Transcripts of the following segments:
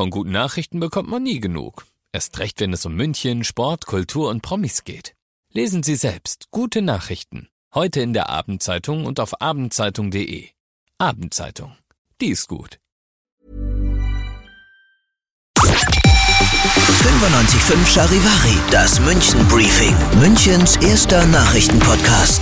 Von guten Nachrichten bekommt man nie genug. Erst recht, wenn es um München, Sport, Kultur und Promis geht. Lesen Sie selbst gute Nachrichten. Heute in der Abendzeitung und auf abendzeitung.de. Abendzeitung. Die ist gut. 95.5 Charivari, das München Briefing, Münchens erster Nachrichtenpodcast.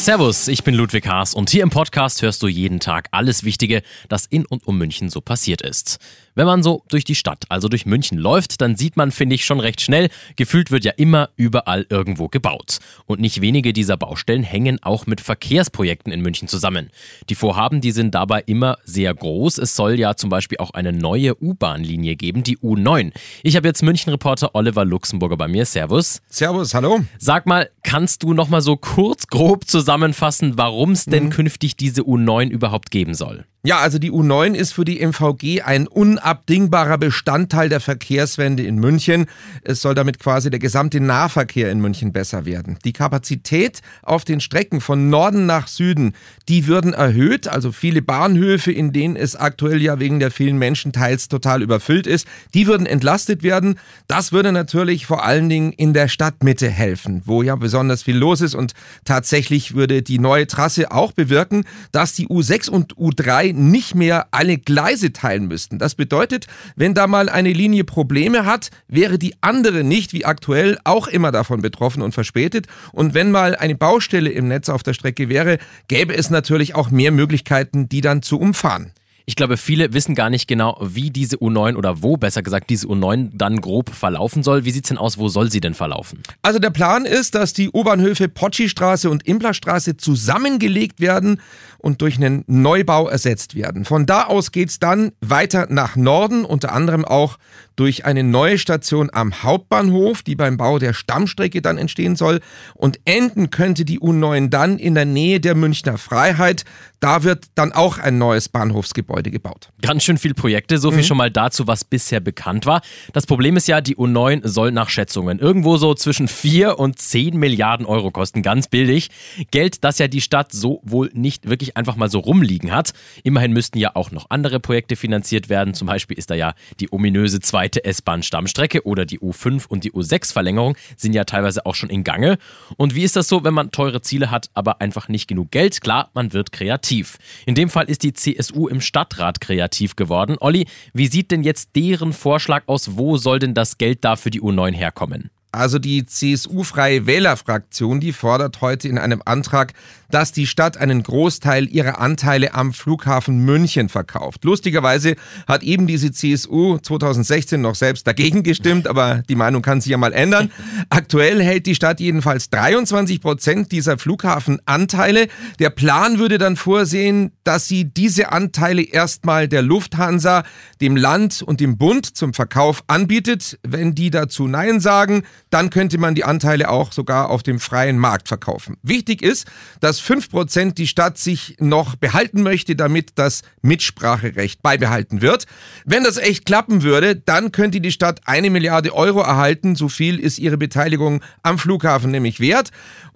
Servus, ich bin Ludwig Haas und hier im Podcast hörst du jeden Tag alles Wichtige, das in und um München so passiert ist. Wenn man so durch die Stadt, also durch München läuft, dann sieht man, finde ich, schon recht schnell, gefühlt wird ja immer überall irgendwo gebaut. Und nicht wenige dieser Baustellen hängen auch mit Verkehrsprojekten in München zusammen. Die Vorhaben, die sind dabei immer sehr groß. Es soll ja zum Beispiel auch eine neue U-Bahn-Linie geben, die U9. Ich habe jetzt München-Reporter Oliver Luxemburger bei mir. Servus. Servus, hallo. Sag mal, kannst du noch mal so kurz, grob zusammenfassen, warum es denn mhm. künftig diese U9 überhaupt geben soll? Ja, also die U9 ist für die MVG ein unabdingbarer Bestandteil der Verkehrswende in München. Es soll damit quasi der gesamte Nahverkehr in München besser werden. Die Kapazität auf den Strecken von Norden nach Süden, die würden erhöht. Also viele Bahnhöfe, in denen es aktuell ja wegen der vielen Menschen teils total überfüllt ist, die würden entlastet werden. Das würde natürlich vor allen Dingen in der Stadtmitte helfen, wo ja besonders viel los ist. Und tatsächlich würde die neue Trasse auch bewirken, dass die U6 und U3 nicht mehr alle Gleise teilen müssten. Das bedeutet, wenn da mal eine Linie Probleme hat, wäre die andere nicht wie aktuell auch immer davon betroffen und verspätet. Und wenn mal eine Baustelle im Netz auf der Strecke wäre, gäbe es natürlich auch mehr Möglichkeiten, die dann zu umfahren. Ich glaube, viele wissen gar nicht genau, wie diese U9 oder wo besser gesagt diese U9 dann grob verlaufen soll. Wie sieht es denn aus? Wo soll sie denn verlaufen? Also der Plan ist, dass die U-Bahnhöfe Potschi-Straße und Implerstraße zusammengelegt werden und durch einen Neubau ersetzt werden. Von da aus geht es dann weiter nach Norden, unter anderem auch durch eine neue Station am Hauptbahnhof, die beim Bau der Stammstrecke dann entstehen soll. Und enden könnte die U9 dann in der Nähe der Münchner Freiheit. Da wird dann auch ein neues Bahnhofsgebäude gebaut. Ganz schön viel Projekte, so viel mhm. schon mal dazu, was bisher bekannt war. Das Problem ist ja, die U9 soll nach Schätzungen irgendwo so zwischen 4 und 10 Milliarden Euro kosten, ganz billig. Geld, das ja die Stadt so wohl nicht wirklich einfach mal so rumliegen hat. Immerhin müssten ja auch noch andere Projekte finanziert werden. Zum Beispiel ist da ja die ominöse zweite S-Bahn-Stammstrecke oder die U5 und die U6-Verlängerung sind ja teilweise auch schon in Gange. Und wie ist das so, wenn man teure Ziele hat, aber einfach nicht genug Geld? Klar, man wird kreativ. In dem Fall ist die CSU im Stadtrat kreativ geworden. Olli, wie sieht denn jetzt deren Vorschlag aus? Wo soll denn das Geld da für die U9 herkommen? Also die CSU-freie Wählerfraktion, die fordert heute in einem Antrag, dass die Stadt einen Großteil ihrer Anteile am Flughafen München verkauft. Lustigerweise hat eben diese CSU 2016 noch selbst dagegen gestimmt, aber die Meinung kann sich ja mal ändern. Aktuell hält die Stadt jedenfalls 23 Prozent dieser Flughafenanteile. Der Plan würde dann vorsehen, dass sie diese Anteile erstmal der Lufthansa, dem Land und dem Bund zum Verkauf anbietet. Wenn die dazu Nein sagen, dann könnte man die Anteile auch sogar auf dem freien Markt verkaufen. Wichtig ist, dass 5% die Stadt sich noch behalten möchte, damit das Mitspracherecht beibehalten wird. Wenn das echt klappen würde, dann könnte die Stadt eine Milliarde Euro erhalten. So viel ist ihre Beteiligung am Flughafen nämlich wert.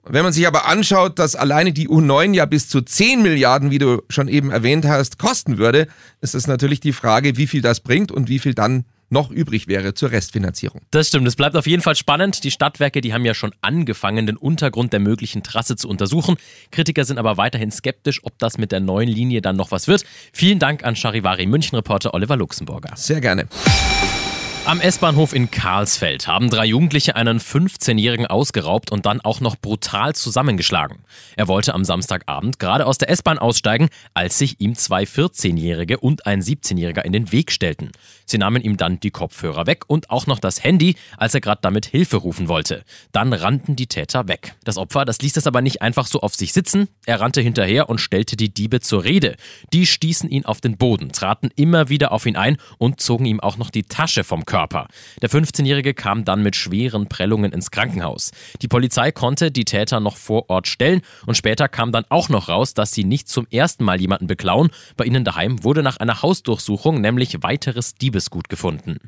Wenn man sich aber anschaut, dass alleine die U9 ja bis zu 10 Milliarden, wie du schon eben erwähnt hast, kosten würde, ist es natürlich die Frage, wie viel das bringt und wie viel dann noch übrig wäre zur Restfinanzierung. Das stimmt, es bleibt auf jeden Fall spannend. Die Stadtwerke, die haben ja schon angefangen, den Untergrund der möglichen Trasse zu untersuchen. Kritiker sind aber weiterhin skeptisch, ob das mit der neuen Linie dann noch was wird. Vielen Dank an Charivari München-Reporter Oliver Luxemburger. Sehr gerne. Am S-Bahnhof in Karlsfeld haben drei Jugendliche einen 15-Jährigen ausgeraubt und dann auch noch brutal zusammengeschlagen. Er wollte am Samstagabend gerade aus der S-Bahn aussteigen, als sich ihm zwei 14-Jährige und ein 17-Jähriger in den Weg stellten. Sie nahmen ihm dann die Kopfhörer weg und auch noch das Handy, als er gerade damit Hilfe rufen wollte. Dann rannten die Täter weg. Das Opfer, das ließ das aber nicht einfach so auf sich sitzen. Er rannte hinterher und stellte die Diebe zur Rede. Die stießen ihn auf den Boden, traten immer wieder auf ihn ein und zogen ihm auch noch die Tasche vom Körper. Körper. Der 15-Jährige kam dann mit schweren Prellungen ins Krankenhaus. Die Polizei konnte die Täter noch vor Ort stellen und später kam dann auch noch raus, dass sie nicht zum ersten Mal jemanden beklauen. Bei ihnen daheim wurde nach einer Hausdurchsuchung nämlich weiteres Diebesgut gefunden.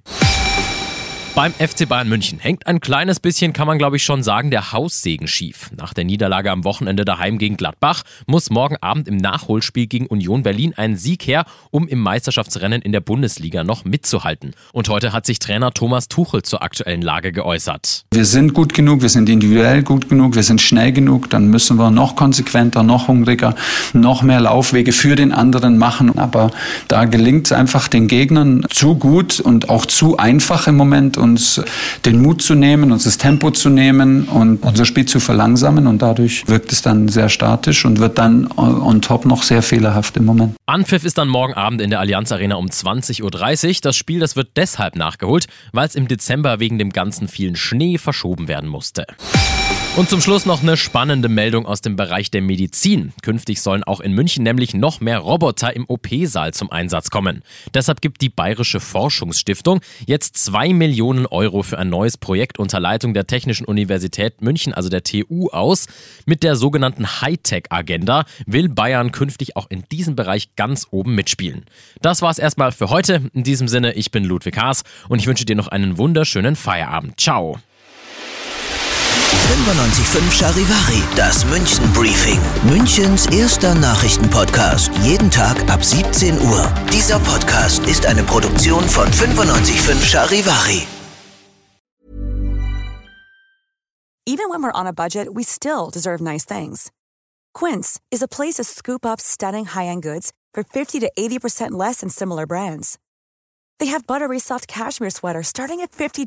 Beim FC Bayern München hängt ein kleines bisschen, kann man glaube ich schon sagen, der Haussegen schief. Nach der Niederlage am Wochenende daheim gegen Gladbach muss morgen Abend im Nachholspiel gegen Union Berlin ein Sieg her, um im Meisterschaftsrennen in der Bundesliga noch mitzuhalten. Und heute hat sich Trainer Thomas Tuchel zur aktuellen Lage geäußert. Wir sind gut genug, wir sind individuell gut genug, wir sind schnell genug, dann müssen wir noch konsequenter, noch hungriger, noch mehr Laufwege für den anderen machen. Aber da gelingt es einfach den Gegnern zu gut und auch zu einfach im Moment uns den Mut zu nehmen, uns das Tempo zu nehmen und unser Spiel zu verlangsamen. Und dadurch wirkt es dann sehr statisch und wird dann on top noch sehr fehlerhaft im Moment. Anpfiff ist dann morgen Abend in der Allianz Arena um 20.30 Uhr. Das Spiel, das wird deshalb nachgeholt, weil es im Dezember wegen dem ganzen vielen Schnee verschoben werden musste. Und zum Schluss noch eine spannende Meldung aus dem Bereich der Medizin. Künftig sollen auch in München nämlich noch mehr Roboter im OP-Saal zum Einsatz kommen. Deshalb gibt die Bayerische Forschungsstiftung jetzt zwei Millionen Euro für ein neues Projekt unter Leitung der Technischen Universität München, also der TU, aus. Mit der sogenannten Hightech-Agenda will Bayern künftig auch in diesem Bereich ganz oben mitspielen. Das war's erstmal für heute. In diesem Sinne, ich bin Ludwig Haas und ich wünsche dir noch einen wunderschönen Feierabend. Ciao. 95.5 Charivari, das München Briefing. Münchens erster Nachrichtenpodcast. Jeden Tag ab 17 Uhr. Dieser Podcast ist eine Produktion von 95.5 Charivari. Even when we're on a budget, we still deserve nice things. Quince is a place to scoop up stunning high-end goods for 50 to 80% less than similar brands. They have buttery soft cashmere sweaters starting at $50